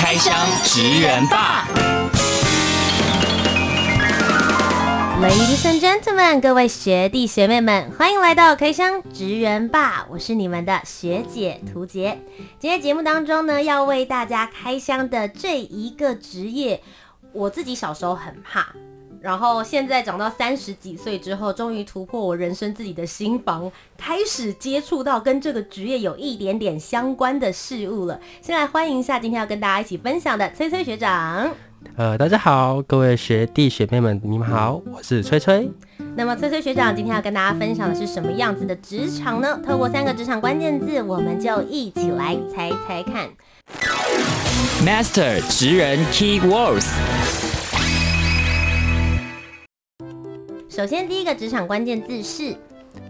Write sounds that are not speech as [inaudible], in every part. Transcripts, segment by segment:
开箱职人吧！Ladies and gentlemen，各位学弟学妹们，欢迎来到开箱职人吧！我是你们的学姐涂洁。今天节目当中呢，要为大家开箱的这一个职业，我自己小时候很怕。然后现在长到三十几岁之后，终于突破我人生自己的心房，开始接触到跟这个职业有一点点相关的事物了。先来欢迎一下今天要跟大家一起分享的崔崔学长。呃，大家好，各位学弟学妹们，你们好，我是崔崔。那么崔崔学长今天要跟大家分享的是什么样子的职场呢？透过三个职场关键字，我们就一起来猜猜看。Master 职人 Key Words。首先，第一个职场关键字是，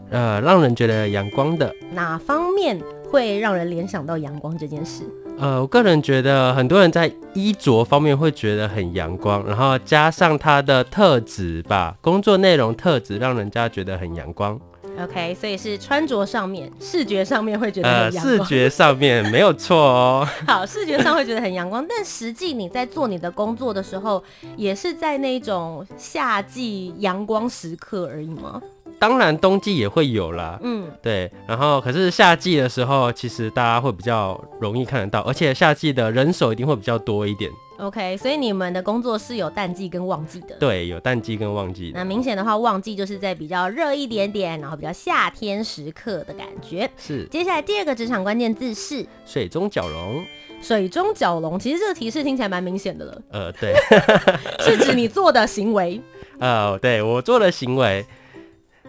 呃，让人觉得阳光的。哪方面会让人联想到阳光这件事？呃，我个人觉得很多人在衣着方面会觉得很阳光，然后加上他的特质吧，工作内容特质让人家觉得很阳光。OK，所以是穿着上面、视觉上面会觉得很阳光。呃，视觉上面没有错哦。[laughs] 好，视觉上会觉得很阳光，但实际你在做你的工作的时候，也是在那种夏季阳光时刻而已吗？当然，冬季也会有啦。嗯，对。然后，可是夏季的时候，其实大家会比较容易看得到，而且夏季的人手一定会比较多一点。OK，所以你们的工作是有淡季跟旺季的。对，有淡季跟旺季。那明显的话，旺季就是在比较热一点点，然后比较夏天时刻的感觉。是。接下来第二个职场关键字是水中蛟龙。水中蛟龙，其实这个提示听起来蛮明显的了。呃，对，[laughs] 是指你做的行为。呃，对，我做的行为。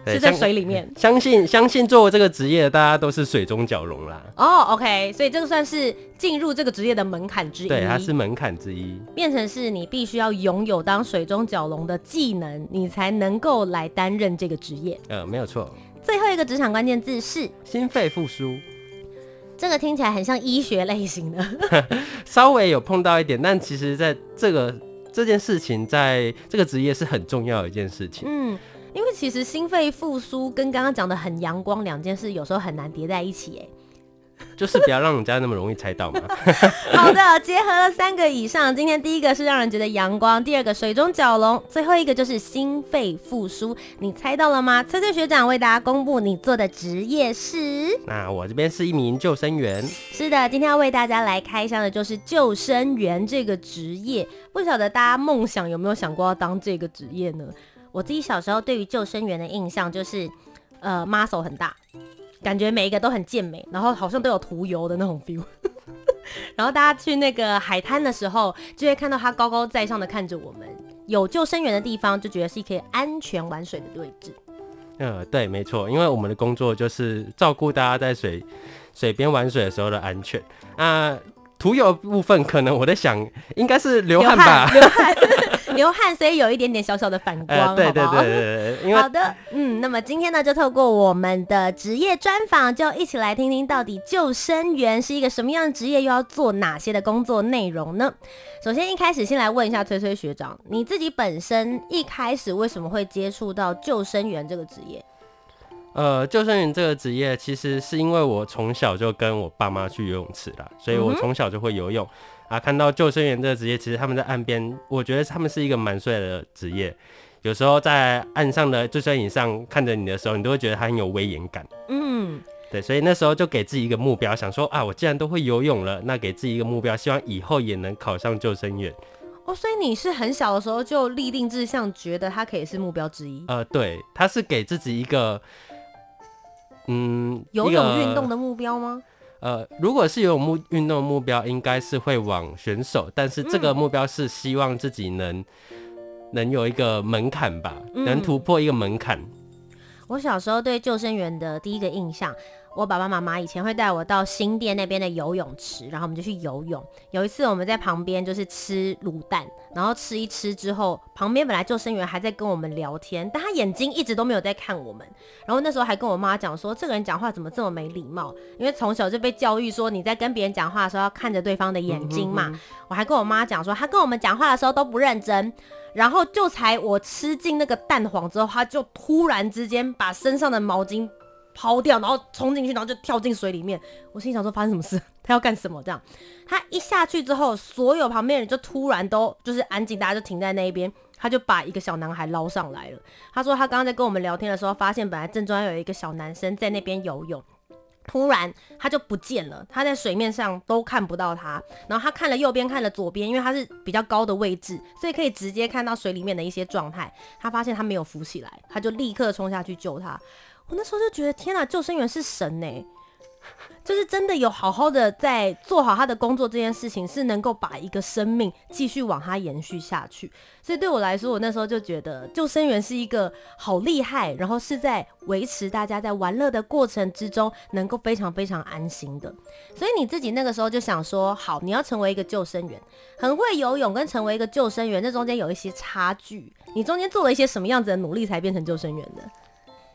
是在水里面，[laughs] 相信相信做这个职业，大家都是水中蛟龙啦。哦、oh,，OK，所以这个算是进入这个职业的门槛之一。对，它是门槛之一，变成是你必须要拥有当水中蛟龙的技能，你才能够来担任这个职业。呃，没有错。最后一个职场关键字是心肺复苏，这个听起来很像医学类型的，[laughs] 稍微有碰到一点，但其实在这个这件事情，在这个职业是很重要的一件事情。嗯。因为其实心肺复苏跟刚刚讲的很阳光两件事，有时候很难叠在一起，哎，就是不要让人家那么容易猜到嘛。[laughs] 好的，结合了三个以上，今天第一个是让人觉得阳光，第二个水中蛟龙，最后一个就是心肺复苏，你猜到了吗？崔崔学长为大家公布你做的职业是，那我这边是一名救生员。是的，今天要为大家来开箱的就是救生员这个职业。不晓得大家梦想有没有想过要当这个职业呢？我自己小时候对于救生员的印象就是，呃，muscle 很大，感觉每一个都很健美，然后好像都有涂油的那种 feel。[laughs] 然后大家去那个海滩的时候，就会看到他高高在上的看着我们。有救生员的地方，就觉得是可以安全玩水的位置。呃，对，没错，因为我们的工作就是照顾大家在水水边玩水的时候的安全。啊，涂油部分可能我在想，应该是流汗吧。流汗。流汗 [laughs] 流汗，所以有一点点小小的反光，呃、对对对对对。好的，嗯，那么今天呢，就透过我们的职业专访，就一起来听听到底救生员是一个什么样的职业，又要做哪些的工作内容呢？首先，一开始先来问一下崔崔学长，你自己本身一开始为什么会接触到救生员这个职业？呃，救生员这个职业，其实是因为我从小就跟我爸妈去游泳池啦，所以我从小就会游泳。嗯啊，看到救生员这个职业，其实他们在岸边，我觉得他们是一个蛮帅的职业。有时候在岸上的救生椅上看着你的时候，你都会觉得他很有威严感。嗯，对，所以那时候就给自己一个目标，想说啊，我既然都会游泳了，那给自己一个目标，希望以后也能考上救生员。哦，所以你是很小的时候就立定志向，觉得他可以是目标之一。呃，对，他是给自己一个，嗯，游泳运动的目标吗？呃，如果是有目运动目标，应该是会往选手，但是这个目标是希望自己能、嗯、能有一个门槛吧，能突破一个门槛。我小时候对救生员的第一个印象，我爸爸妈妈以前会带我到新店那边的游泳池，然后我们就去游泳。有一次我们在旁边就是吃卤蛋，然后吃一吃之后，旁边本来救生员还在跟我们聊天，但他眼睛一直都没有在看我们。然后那时候还跟我妈讲说，这个人讲话怎么这么没礼貌？因为从小就被教育说你在跟别人讲话的时候要看着对方的眼睛嘛。嗯嗯嗯。我还跟我妈讲说，他跟我们讲话的时候都不认真。然后就才我吃进那个蛋黄之后，他就突然之间把身上的毛巾。抛掉，然后冲进去，然后就跳进水里面。我心想说，发生什么事？他要干什么？这样，他一下去之后，所有旁边人就突然都就是安静，大家就停在那一边。他就把一个小男孩捞上来了。他说他刚刚在跟我们聊天的时候，发现本来正中央有一个小男生在那边游泳，突然他就不见了。他在水面上都看不到他。然后他看了右边，看了左边，因为他是比较高的位置，所以可以直接看到水里面的一些状态。他发现他没有浮起来，他就立刻冲下去救他。我那时候就觉得天哪，救生员是神呢，就是真的有好好的在做好他的工作，这件事情是能够把一个生命继续往他延续下去。所以对我来说，我那时候就觉得救生员是一个好厉害，然后是在维持大家在玩乐的过程之中能够非常非常安心的。所以你自己那个时候就想说，好，你要成为一个救生员，很会游泳跟成为一个救生员，这中间有一些差距。你中间做了一些什么样子的努力才变成救生员的？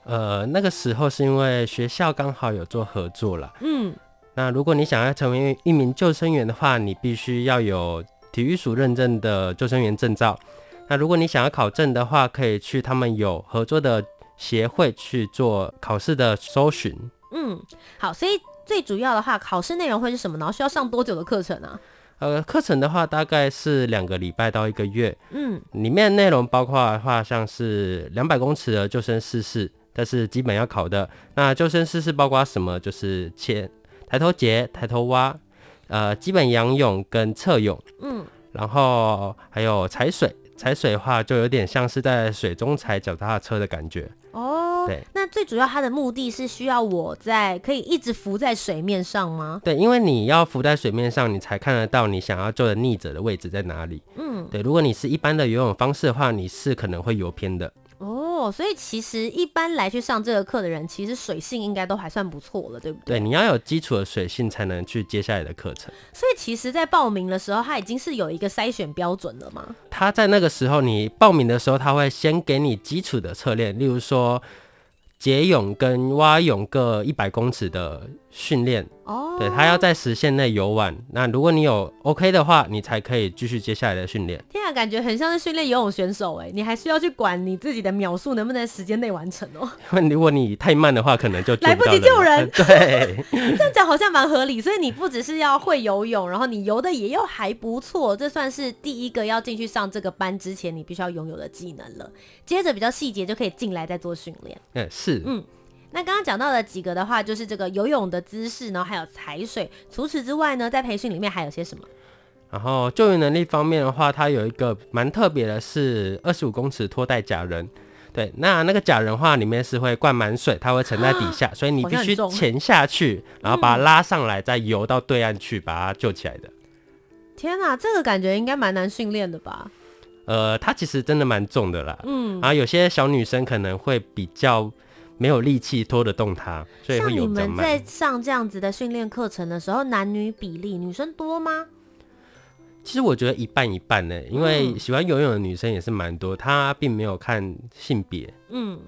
呃，那个时候是因为学校刚好有做合作了。嗯，那如果你想要成为一名救生员的话，你必须要有体育署认证的救生员证照。那如果你想要考证的话，可以去他们有合作的协会去做考试的搜寻。嗯，好，所以最主要的话，考试内容会是什么呢？需要上多久的课程啊？呃，课程的话大概是两个礼拜到一个月。嗯，里面内容包括的话，像是两百公尺的救生姿势。这是基本要考的。那救生师是包括什么？就是前抬头节、抬头蛙，呃，基本仰泳跟侧泳。嗯，然后还有踩水，踩水的话就有点像是在水中踩脚踏车的感觉。哦，对。那最主要它的目的是需要我在可以一直浮在水面上吗？对，因为你要浮在水面上，你才看得到你想要救的溺者的位置在哪里。嗯，对。如果你是一般的游泳方式的话，你是可能会游偏的。哦，所以其实一般来去上这个课的人，其实水性应该都还算不错了，对不对？对，你要有基础的水性，才能去接下来的课程。所以其实，在报名的时候，他已经是有一个筛选标准了吗？他在那个时候，你报名的时候，他会先给你基础的测练，例如说。蝶泳跟蛙泳各一百公尺的训练哦，对，他要在时限内游玩。那如果你有 OK 的话，你才可以继续接下来的训练。天啊，感觉很像是训练游泳选手哎，你还需要去管你自己的秒数能不能在时间内完成哦。因 [laughs] 为如果你太慢的话，可能就来不及救人。[laughs] 对，[laughs] 这样讲好像蛮合理。所以你不只是要会游泳，然后你游的也又还不错，这算是第一个要进去上这个班之前你必须要拥有的技能了。接着比较细节就可以进来再做训练。嗯，是。嗯，那刚刚讲到的几个的话，就是这个游泳的姿势，然后还有踩水。除此之外呢，在培训里面还有些什么？然后救援能力方面的话，它有一个蛮特别的，是二十五公尺拖带假人。对，那那个假人的话，里面是会灌满水，它会沉在底下，所以你必须潜下去，然后把它拉上来，再游到对岸去把它救起来的。天哪，这个感觉应该蛮难训练的吧？呃，它其实真的蛮重的啦。嗯，然后有些小女生可能会比较没有力气拖得动它，所以会有。像你们在上这样子的训练课程的时候，男女比例，女生多吗？其实我觉得一半一半呢，因为喜欢游泳的女生也是蛮多，她并没有看性别。嗯。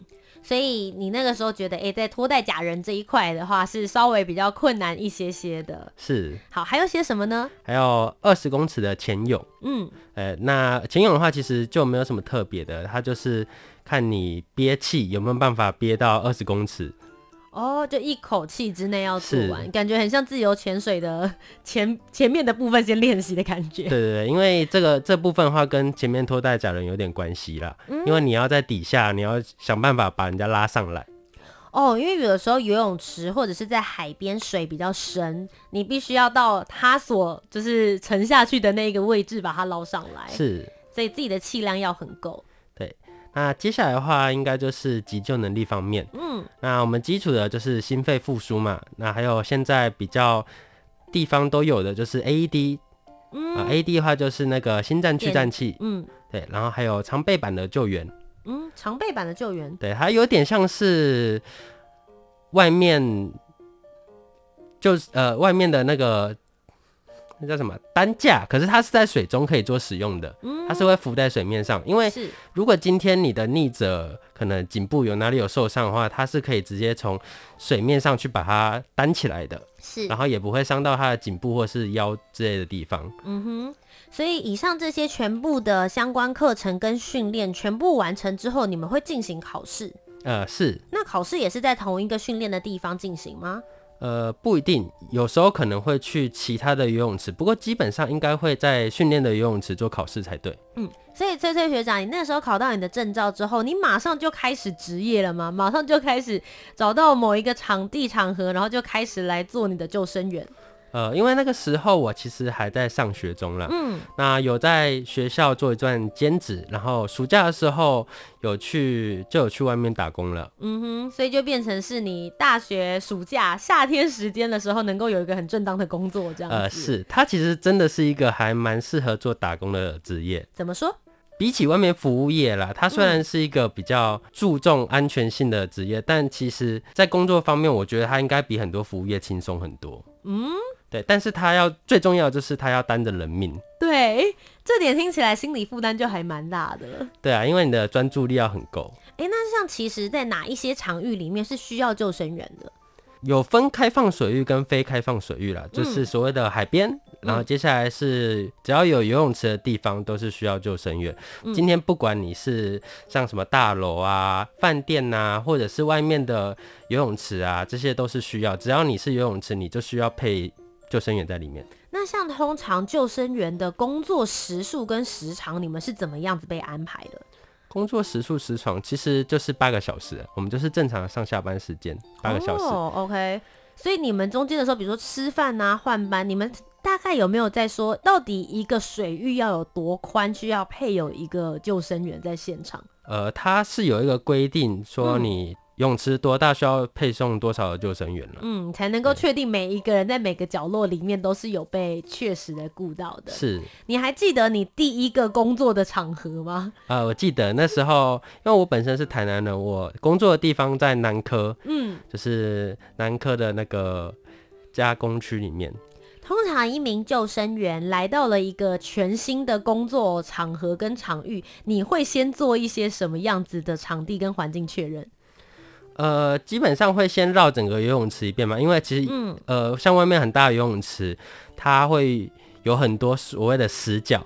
所以你那个时候觉得，哎、欸，在拖带假人这一块的话，是稍微比较困难一些些的。是。好，还有些什么呢？还有二十公尺的潜泳。嗯。呃、欸，那潜泳的话，其实就没有什么特别的，它就是看你憋气有没有办法憋到二十公尺。哦，就一口气之内要做完，感觉很像自由潜水的 [laughs] 前前面的部分先练习的感觉。对对对，因为这个这部分的话跟前面拖带假人有点关系啦，嗯，因为你要在底下，你要想办法把人家拉上来。哦，因为有的时候游泳池或者是在海边水比较深，你必须要到他所就是沉下去的那个位置把它捞上来。是，所以自己的气量要很够。那接下来的话，应该就是急救能力方面。嗯，那我们基础的就是心肺复苏嘛。那还有现在比较地方都有的就是 AED。嗯，啊，AED 的话就是那个心脏去颤器。嗯，对，然后还有常备版的救援。嗯，常备版的救援。对，它有点像是外面就是呃外面的那个。那叫什么担架？可是它是在水中可以做使用的，它是会浮在水面上。因为如果今天你的逆者可能颈部有哪里有受伤的话，它是可以直接从水面上去把它担起来的，是，然后也不会伤到他的颈部或是腰之类的地方。嗯哼，所以以上这些全部的相关课程跟训练全部完成之后，你们会进行考试？呃，是。那考试也是在同一个训练的地方进行吗？呃，不一定，有时候可能会去其他的游泳池，不过基本上应该会在训练的游泳池做考试才对。嗯，所以崔崔学长，你那时候考到你的证照之后，你马上就开始职业了吗？马上就开始找到某一个场地场合，然后就开始来做你的救生员？呃，因为那个时候我其实还在上学中了，嗯，那有在学校做一段兼职，然后暑假的时候有去就有去外面打工了，嗯哼，所以就变成是你大学暑假夏天时间的时候能够有一个很正当的工作这样子。呃，是，它其实真的是一个还蛮适合做打工的职业。怎么说？比起外面服务业啦，它虽然是一个比较注重安全性的职业，嗯，但其实在工作方面，我觉得它应该比很多服务业轻松很多。嗯。对，但是他要最重要的就是他要担着人命。对，这点听起来心理负担就还蛮大的。对啊，因为你的专注力要很够。哎、欸，那像其实，在哪一些场域里面是需要救生员的？有分开放水域跟非开放水域啦，就是所谓的海边、嗯，然后接下来是只要有游泳池的地方都是需要救生员、嗯。今天不管你是像什么大楼啊、饭店啊，或者是外面的游泳池啊，这些都是需要。只要你是游泳池，你就需要配。救生员在里面。那像通常救生员的工作时数跟时长，你们是怎么样子被安排的？工作时数时长其实就是八个小时，我们就是正常的上下班时间，八个小时。哦，OK。所以你们中间的时候，比如说吃饭啊、换班，你们大概有没有在说，到底一个水域要有多宽，需要配有一个救生员在现场？呃，它是有一个规定，说你、嗯。泳池多大需要配送多少的救生员了？嗯，才能够确定每一个人在每个角落里面都是有被确实的顾到的。是，你还记得你第一个工作的场合吗？啊、呃，我记得那时候，因为我本身是台南人，我工作的地方在南科，嗯，就是南科的那个加工区里面。通常一名救生员来到了一个全新的工作场合跟场域，你会先做一些什么样子的场地跟环境确认？呃，基本上会先绕整个游泳池一遍嘛，因为其实，嗯，呃，像外面很大的游泳池，它会有很多所谓的死角，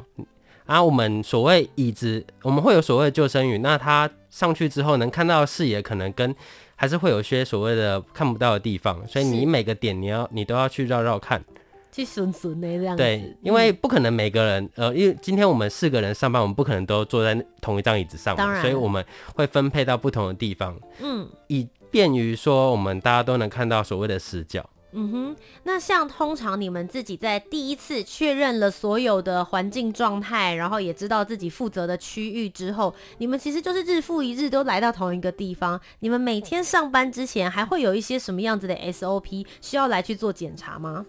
啊，我们所谓椅子，我们会有所谓的救生员，那他上去之后能看到的视野，可能跟还是会有些所谓的看不到的地方，所以你每个点你要你都要去绕绕看。去损损的这样子，对，因为不可能每个人，呃，因为今天我们四个人上班，我们不可能都坐在同一张椅子上，所以我们会分配到不同的地方，嗯，以便于说我们大家都能看到所谓的死角。嗯哼，那像通常你们自己在第一次确认了所有的环境状态，然后也知道自己负责的区域之后，你们其实就是日复一日都来到同一个地方。你们每天上班之前还会有一些什么样子的 SOP 需要来去做检查吗？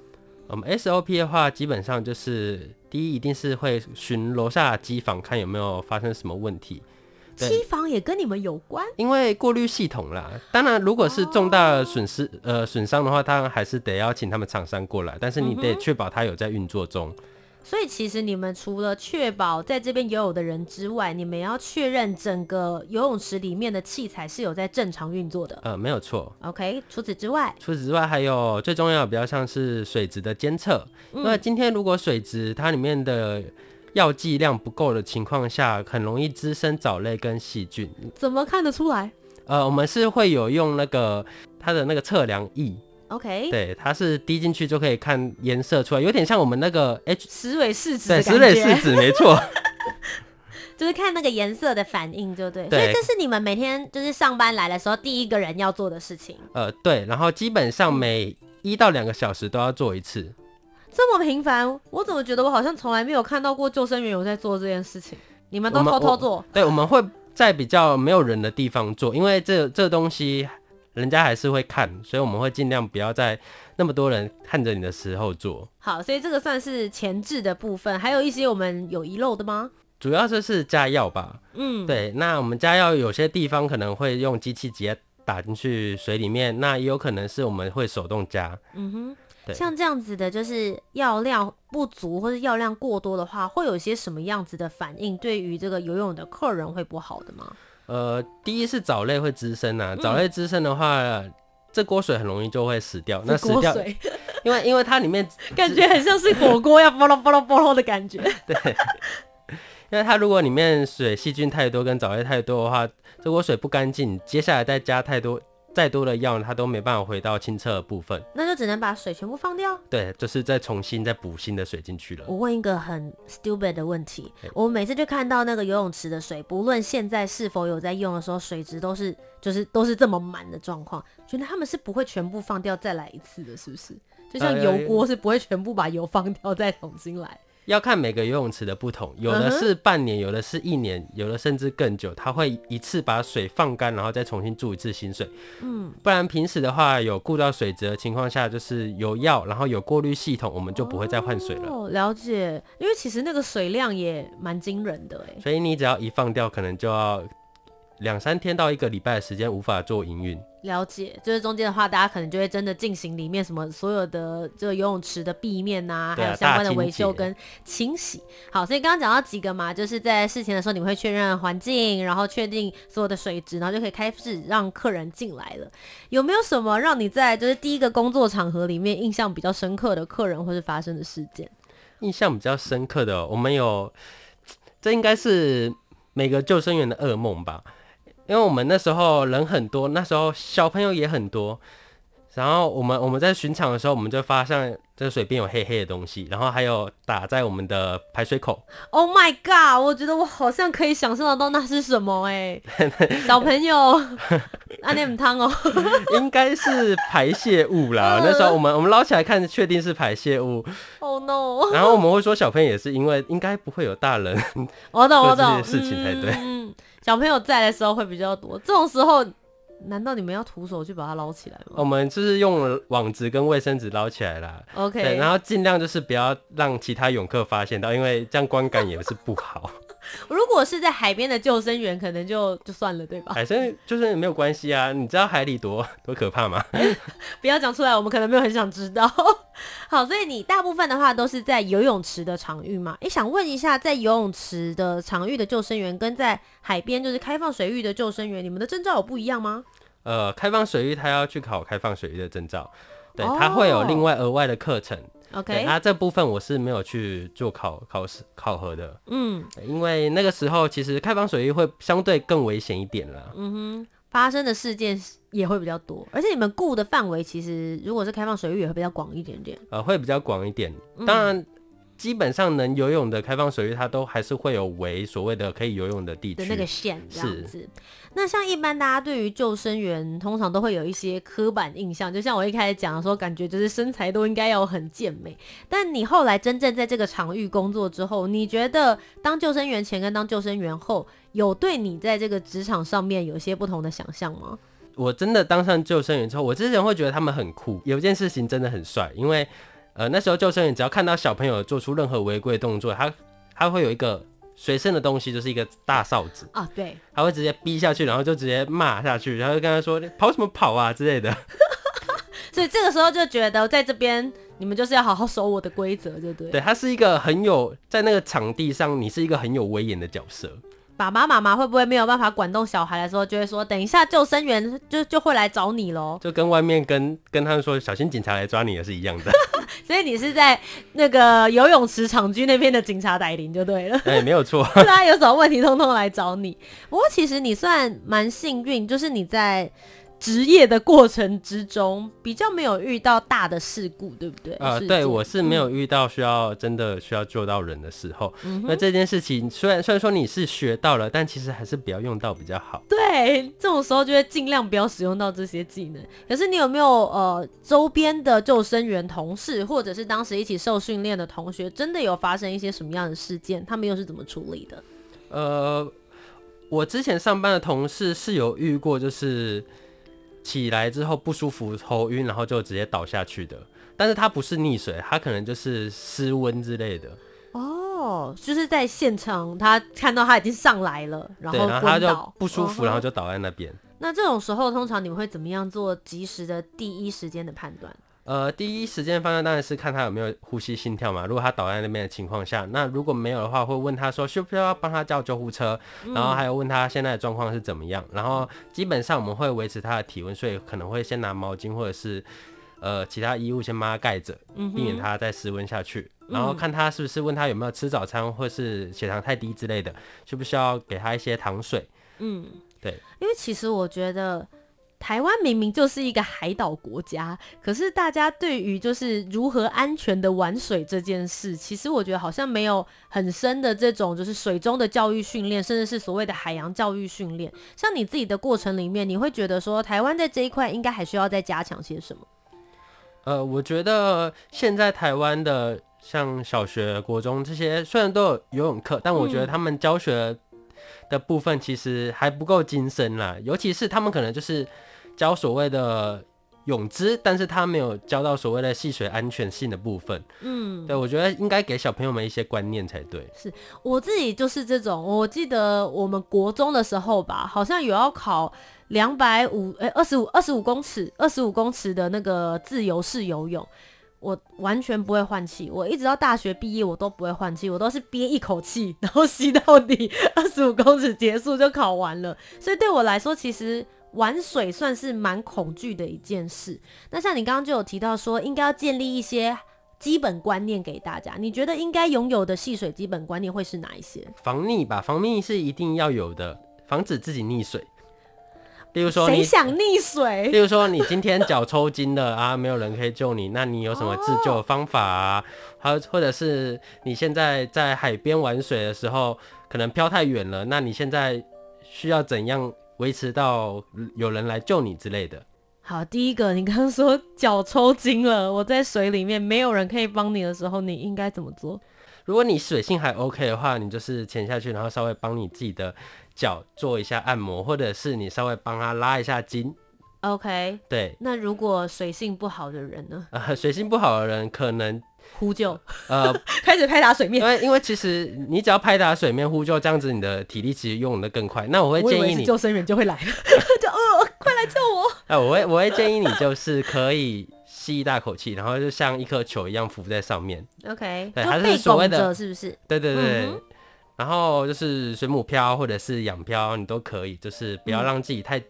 我们 SOP 的话，基本上就是第一，一定是会巡楼下机房，看有没有发生什么问题。机房也跟你们有关？因为过滤系统啦。当然，如果是重大损失、哦、呃损伤的话，当然还是得要请他们厂商过来。但是你得确保它有在运作中。嗯所以其实你们除了确保在这边游泳的人之外，你们要确认整个游泳池里面的器材是有在正常运作的。呃，没有错。OK，除此之外，除此之外还有最重要的比较像是水质的监测。那、嗯、今天如果水质它里面的药剂量不够的情况下，很容易滋生藻类跟细菌。怎么看得出来？呃，我们是会有用那个它的那个测量仪。OK，对，它是滴进去就可以看颜色出来，有点像我们那个 H 石蕊试纸，对，石蕊试纸没错，[laughs] 就是看那个颜色的反应，就对，对。所以这是你们每天就是上班来的时候第一个人要做的事情。呃，对，然后基本上每一到两个小时都要做一次。这么频繁，我怎么觉得我好像从来没有看到过救生员有在做这件事情？你们都偷偷做？对，我们会在比较没有人的地方做，因为这这东西。人家还是会看，所以我们会尽量不要在那么多人看着你的时候做。好，所以这个算是前置的部分，还有一些我们有遗漏的吗？主要就是加药吧。嗯，对。那我们加药有些地方可能会用机器直接打进去水里面，那也有可能是我们会手动加。嗯哼。对像这样子的，就是药量不足或者药量过多的话，会有一些什么样子的反应？对于这个游泳的客人会不好的吗？呃，第一是藻类会滋生啊，藻类滋生的话，嗯、这锅水很容易就会死掉。那死掉，[laughs] 因为因为它里面 [laughs] 感觉很像是火锅要啵啵咯啵咯的感觉。[laughs] 对，因为它如果里面水细菌太多跟藻类太多的话，这锅水不干净，接下来再加太多。再多的药，它都没办法回到清澈的部分，那就只能把水全部放掉。对，就是再重新再补新的水进去了。我问一个很 stupid 的问题，我每次就看到那个游泳池的水，不论现在是否有在用的时候，水质都是就是都是这么满的状况，觉得他们是不会全部放掉再来一次的，是不是？就像油锅是不会全部把油放掉再重新来。要看每个游泳池的不同，有的是半年，有的是一年，有的甚至更久。它会一次把水放干，然后再重新注一次新水。嗯，不然平时的话，有顾到水质的情况下，就是有药，然后有过滤系统，我们就不会再换水了。哦，了解。因为其实那个水量也蛮惊人的哎。所以你只要一放掉，可能就要两三天到一个礼拜的时间无法做营运。了解，就是中间的话，大家可能就会真的进行里面什么所有的这个游泳池的壁面呐、啊，还有相关的维修跟清洗。好，所以刚刚讲到几个嘛，就是在事前的时候，你们会确认环境，然后确定所有的水质，然后就可以开始让客人进来了。有没有什么让你在就是第一个工作场合里面印象比较深刻的客人或是发生的事件？印象比较深刻的，我们有，这应该是每个救生员的噩梦吧。因为我们那时候人很多，那时候小朋友也很多，然后我们我们在巡场的时候，我们就发现这个水边有黑黑的东西，然后还有打在我们的排水口。Oh my god！我觉得我好像可以想象得到那是什么哎，[laughs] 小朋友，阿念汤哦，[laughs] 应该是排泄物啦。[laughs] 那时候我们我们捞起来看，确定是排泄物。Oh no！然后我们会说小朋友也是因为应该不会有大人我懂我懂事情才对。嗯小朋友在的时候会比较多，这种时候难道你们要徒手去把它捞起来吗？我们就是用网子跟卫生纸捞起来啦。OK，对，然后尽量就是不要让其他泳客发现到，因为这样观感也是不好。[laughs] 如果是在海边的救生员，可能就就算了，对吧？海生就是没有关系啊，你知道海里多 [laughs] 多可怕吗？[laughs] 不要讲出来，我们可能没有很想知道。好，所以你大部分的话都是在游泳池的场域嘛？诶，想问一下，在游泳池的场域的救生员，跟在海边就是开放水域的救生员，你们的证照有不一样吗？呃，开放水域他要去考开放水域的证照，对，他会有另外额外的课程。OK，那这部分我是没有去做考考试考核的，嗯，因为那个时候其实开放水域会相对更危险一点啦，嗯哼，发生的事件也会比较多，而且你们顾的范围其实如果是开放水域也会比较广一点点，呃，会比较广一点，当然。嗯基本上能游泳的开放水域，它都还是会有围所谓的可以游泳的地区的那个线这样子。那像一般大家对于救生员，通常都会有一些刻板印象，就像我一开始讲的时候，感觉就是身材都应该要很健美。但你后来真正在这个场域工作之后，你觉得当救生员前跟当救生员后，有对你在这个职场上面有些不同的想象吗？我真的当上救生员之后，我之前会觉得他们很酷，有件事情真的很帅，因为。呃，那时候救生员只要看到小朋友做出任何违规动作，他他会有一个随身的东西，就是一个大哨子啊，对，他会直接逼下去，然后就直接骂下去，然后就跟他说跑什么跑啊之类的。[laughs] 所以这个时候就觉得在这边你们就是要好好守我的规则，对不对？对，他是一个很有在那个场地上，你是一个很有威严的角色。爸爸妈妈会不会没有办法管动小孩的时候，就会说等一下救生员就就会来找你喽？就跟外面跟跟他们说小心警察来抓你也是一样的。[laughs] 所以你是在那个游泳池场区那边的警察带领就对了，哎、欸，没有错。[laughs] 对啊有什么问题，通通来找你。不过其实你算蛮幸运，就是你在。职业的过程之中，比较没有遇到大的事故，对不对？啊、呃，对，我是没有遇到需要真的需要救到人的时候。嗯、那这件事情虽然虽然说你是学到了，但其实还是不要用到比较好。对，这种时候就会尽量不要使用到这些技能。可是你有没有呃周边的救生员同事，或者是当时一起受训练的同学，真的有发生一些什么样的事件？他们又是怎么处理的？呃，我之前上班的同事是有遇过，就是。起来之后不舒服、头晕，然后就直接倒下去的。但是它不是溺水，它可能就是失温之类的。哦，就是在现场，他看到他已经上来了，然后他就不舒服，然后就倒在那边。那这种时候，通常你们会怎么样做及时的第一时间的判断？呃，第一时间方向当然是看他有没有呼吸、心跳嘛。如果他倒在那边的情况下，那如果没有的话，会问他说需不需要帮他叫救护车，然后还有问他现在的状况是怎么样。然后基本上我们会维持他的体温，所以可能会先拿毛巾或者是呃其他衣物先帮他盖着，避免他再失温下去。然后看他是不是问他有没有吃早餐，或是血糖太低之类的，需不需要给他一些糖水。嗯，对，因为其实我觉得。台湾明明就是一个海岛国家，可是大家对于就是如何安全的玩水这件事，其实我觉得好像没有很深的这种就是水中的教育训练，甚至是所谓的海洋教育训练。像你自己的过程里面，你会觉得说台湾在这一块应该还需要再加强些什么？呃，我觉得现在台湾的像小学、国中这些，虽然都有游泳课，但我觉得他们教学的部分其实还不够精深啦，尤其是他们可能就是。教所谓的泳姿，但是他没有教到所谓的戏水安全性的部分。嗯，对，我觉得应该给小朋友们一些观念才对。是我自己就是这种，我记得我们国中的时候吧，好像有要考两百五，哎，二十五，二十五公尺，二十五公尺的那个自由式游泳，我完全不会换气，我一直到大学毕业我都不会换气，我都是憋一口气，然后吸到底，二十五公尺结束就考完了。所以对我来说，其实。玩水算是蛮恐惧的一件事。那像你刚刚就有提到说，应该要建立一些基本观念给大家。你觉得应该拥有的戏水基本观念会是哪一些？防溺吧，防溺是一定要有的，防止自己溺水。例如说，谁想溺水？例如说，你今天脚抽筋了啊，没有人可以救你，那你有什么自救的方法啊？还有，或者是你现在在海边玩水的时候，可能飘太远了，那你现在需要怎样？维持到有人来救你之类的。好，第一个，你刚刚说脚抽筋了，我在水里面没有人可以帮你的时候，你应该怎么做？如果你水性还 OK 的话，你就是潜下去，然后稍微帮你自己的脚做一下按摩，或者是你稍微帮他拉一下筋。OK，对。那如果水性不好的人呢？呃，水性不好的人可能。呼救，呃，[laughs] 开始拍打水面。因为因为其实你只要拍打水面呼救，这样子你的体力其实用的更快。那我会建议你，救生员就会来了，[laughs] 就呃，快来救我。[laughs] 啊，我会我会建议你就是可以吸一大口气，然后就像一颗球一样浮在上面。OK，对，还是所谓的，是不是？对对对。嗯、然后就是水母漂或者是仰漂，你都可以，就是不要让自己太。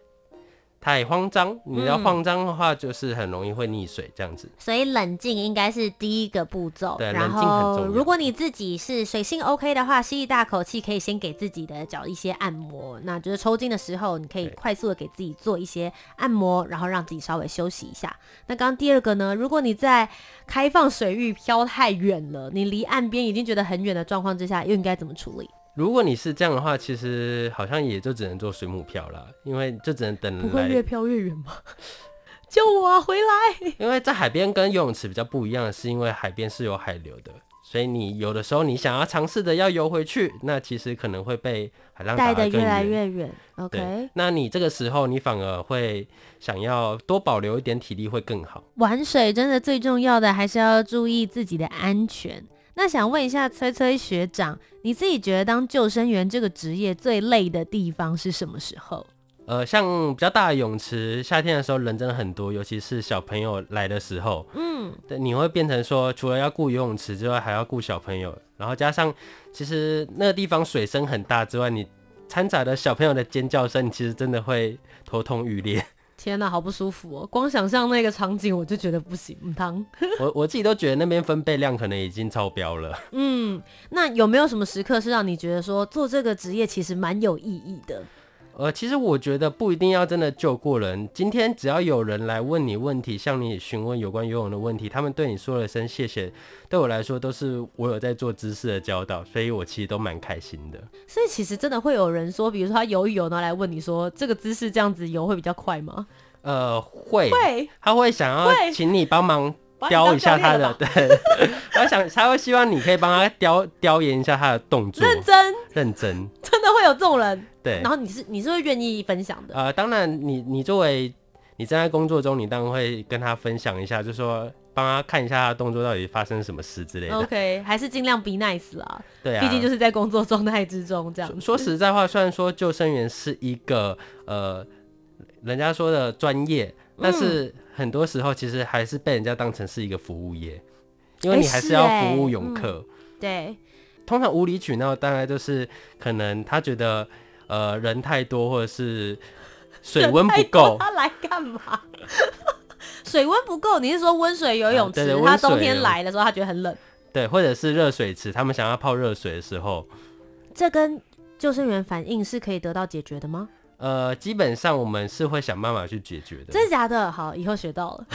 嗯太慌张，你要慌张的话，就是很容易会溺水这样子。嗯、所以冷静应该是第一个步骤。对，冷静很重要。如果你自己是水性 OK 的话，吸一大口气，可以先给自己的脚一些按摩。那就是抽筋的时候，你可以快速的给自己做一些按摩，然后让自己稍微休息一下。那刚刚第二个呢？如果你在开放水域飘太远了，你离岸边已经觉得很远的状况之下，又应该怎么处理？如果你是这样的话，其实好像也就只能做水母漂了，因为就只能等人来。不会越漂越远吗？[laughs] 救我啊！回来！[laughs] 因为在海边跟游泳池比较不一样的是，因为海边是有海流的，所以你有的时候你想要尝试的要游回去，那其实可能会被海浪带得越来越远。OK，对，那你这个时候你反而会想要多保留一点体力会更好。玩水真的最重要的还是要注意自己的安全。那想问一下崔崔学长，你自己觉得当救生员这个职业最累的地方是什么时候？呃，像比较大的泳池，夏天的时候人真的很多，尤其是小朋友来的时候，嗯，对，你会变成说，除了要顾游泳池之外，还要顾小朋友，然后加上其实那个地方水声很大之外，你掺杂的小朋友的尖叫声，其实真的会头痛欲裂。天呐，好不舒服哦！光想象那个场景，我就觉得不行。汤，[laughs] 我我自己都觉得那边分贝量可能已经超标了。嗯，那有没有什么时刻是让你觉得说做这个职业其实蛮有意义的？呃，其实我觉得不一定要真的救过人。今天只要有人来问你问题，向你询问有关游泳的问题，他们对你说了声谢谢，对我来说都是我有在做知识的教导，所以我其实都蛮开心的。所以其实真的会有人说，比如说他游一游，然后来问你说这个姿势这样子游会比较快吗？呃，会，会，他会想要请你帮忙雕一下他的，[laughs] 对，他想他会希望你可以帮他雕雕研一下他的动作，认真，认真，[laughs] 真的会有这种人。对，然后你是你是会愿意分享的？呃，当然你，你你作为你正在工作中，你当然会跟他分享一下，就是说帮他看一下他的动作到底发生什么事之类的。OK，还是尽量 be nice 啦。对啊，毕竟就是在工作状态之中这样说。说实在话，虽然说救生员是一个呃，人家说的专业，但是很多时候其实还是被人家当成是一个服务业，因为你还是要服务泳客。对，通常无理取闹大概就是可能他觉得呃人太多，或者是水温不够，[laughs] 他来干嘛？[laughs] 水温不够，你是说温水游泳池？他冬天来的时候，他觉得很冷。对，或者是热水池，他们想要泡热水的时候，这跟救生员反应是可以得到解决的吗？呃，基本上我们是会想办法去解决的。真的假的？好，以后学到了。[laughs]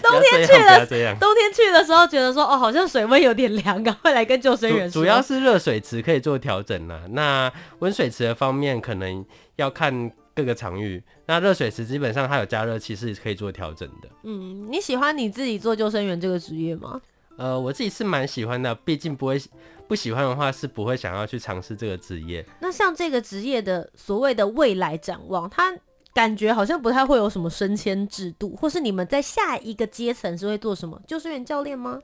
冬天去的，冬天去的时候觉得说，哦，好像水温有点凉，赶快来跟救生员说。主要是热水池可以做调整啦，那温水池的方面可能要看各个场域。那热水池基本上它有加热器是可以做调整的。嗯，你喜欢你自己做救生员这个职业吗？呃，我自己是蛮喜欢的，毕竟不会不喜欢的话是不会想要去尝试这个职业。那像这个职业的所谓的未来展望，它感觉好像不太会有什么升迁制度，或是你们在下一个阶层是会做什么？救生员教练吗？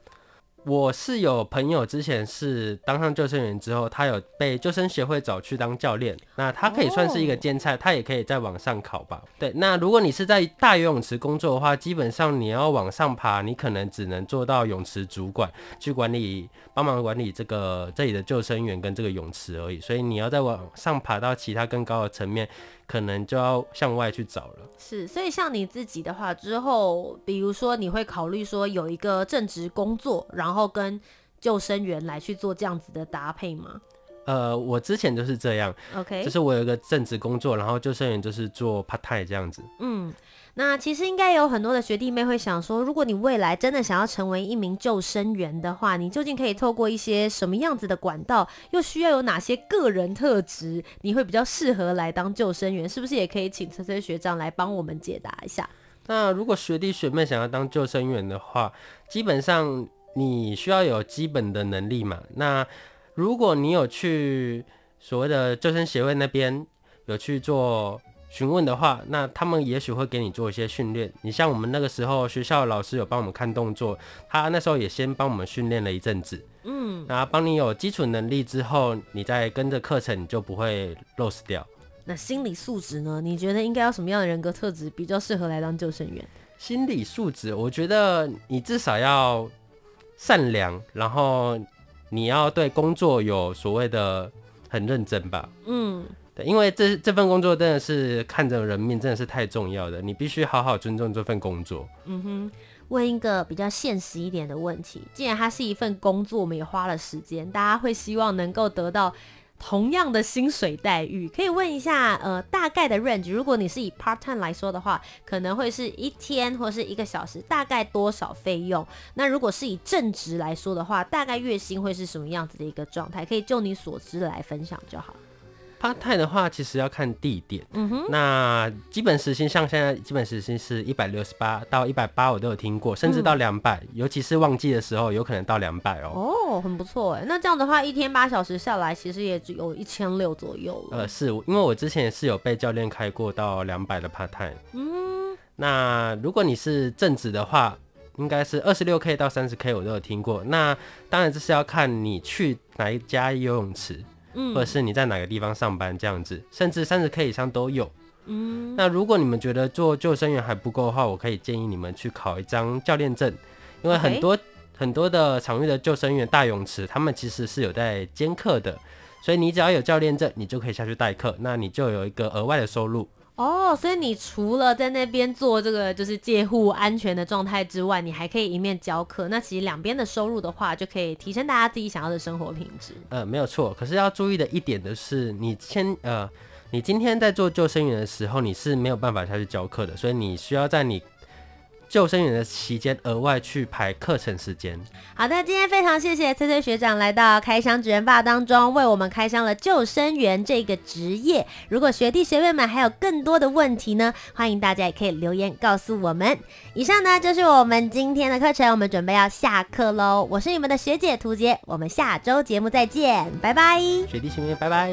我是有朋友之前是当上救生员之后，他有被救生协会找去当教练，那他可以算是一个兼差，他也可以再往上考吧。对，那如果你是在大游泳池工作的话，基本上你要往上爬，你可能只能做到泳池主管，去管理、帮忙管理这个这里的救生员跟这个泳池而已。所以你要再往上爬到其他更高的层面。可能就要向外去找了。是，所以像你自己的话，之后比如说你会考虑说有一个正职工作，然后跟救生员来去做这样子的搭配吗？呃，我之前就是这样。OK，就是我有一个正职工作，然后救生员就是做 part time 这样子。嗯。那其实应该有很多的学弟妹会想说，如果你未来真的想要成为一名救生员的话，你究竟可以透过一些什么样子的管道，又需要有哪些个人特质，你会比较适合来当救生员？是不是也可以请崔崔学长来帮我们解答一下？那如果学弟学妹想要当救生员的话，基本上你需要有基本的能力嘛。那如果你有去所谓的救生协会那边有去做。询问的话，那他们也许会给你做一些训练。你像我们那个时候，学校老师有帮我们看动作，他那时候也先帮我们训练了一阵子。嗯，然后帮你有基础能力之后，你再跟着课程，你就不会 lose 掉。那心理素质呢？你觉得应该要什么样的人格特质比较适合来当救生员？心理素质，我觉得你至少要善良，然后你要对工作有所谓的很认真吧。嗯。因为这这份工作真的是看着人命，真的是太重要的，你必须好好尊重这份工作。嗯哼，问一个比较现实一点的问题，既然它是一份工作，我们也花了时间，大家会希望能够得到同样的薪水待遇。可以问一下，呃，大概的 range，如果你是以 part time 来说的话，可能会是一天或是一个小时，大概多少费用？那如果是以正职来说的话，大概月薪会是什么样子的一个状态？可以就你所知来分享就好。Part time 的话，其实要看地点。嗯哼，那基本时薪像现在基本时薪是一百六十八到一百八，我都有听过，甚至到两百、嗯，尤其是旺季的时候，有可能到两百哦。哦，很不错哎。那这样的话，一天八小时下来，其实也只有一千六左右了。呃，是因为我之前也是有被教练开过到两百的 part time。嗯，那如果你是正职的话，应该是二十六 k 到三十 k，我都有听过。那当然这是要看你去哪一家游泳池。或者是你在哪个地方上班这样子，甚至三十 K 以上都有。嗯，那如果你们觉得做救生员还不够的话，我可以建议你们去考一张教练证，因为很多.很多的场域的救生员大泳池，他们其实是有在兼课的，所以你只要有教练证，你就可以下去代课，那你就有一个额外的收入。哦，所以你除了在那边做这个就是戒护安全的状态之外，你还可以一面教课。那其实两边的收入的话，就可以提升大家自己想要的生活品质。呃，没有错。可是要注意的一点的是，你先呃，你今天在做救生员的时候，你是没有办法下去教课的，所以你需要在你。救生员的期间额外去排课程时间。好的，今天非常谢谢崔崔学长来到开箱职人 BAR 当中，为我们开箱了救生员这个职业。如果学弟学妹们还有更多的问题呢，欢迎大家也可以留言告诉我们。以上呢就是我们今天的课程，我们准备要下课喽。我是你们的学姐屠洁，我们下周节目再见，拜拜。学弟学妹，拜拜。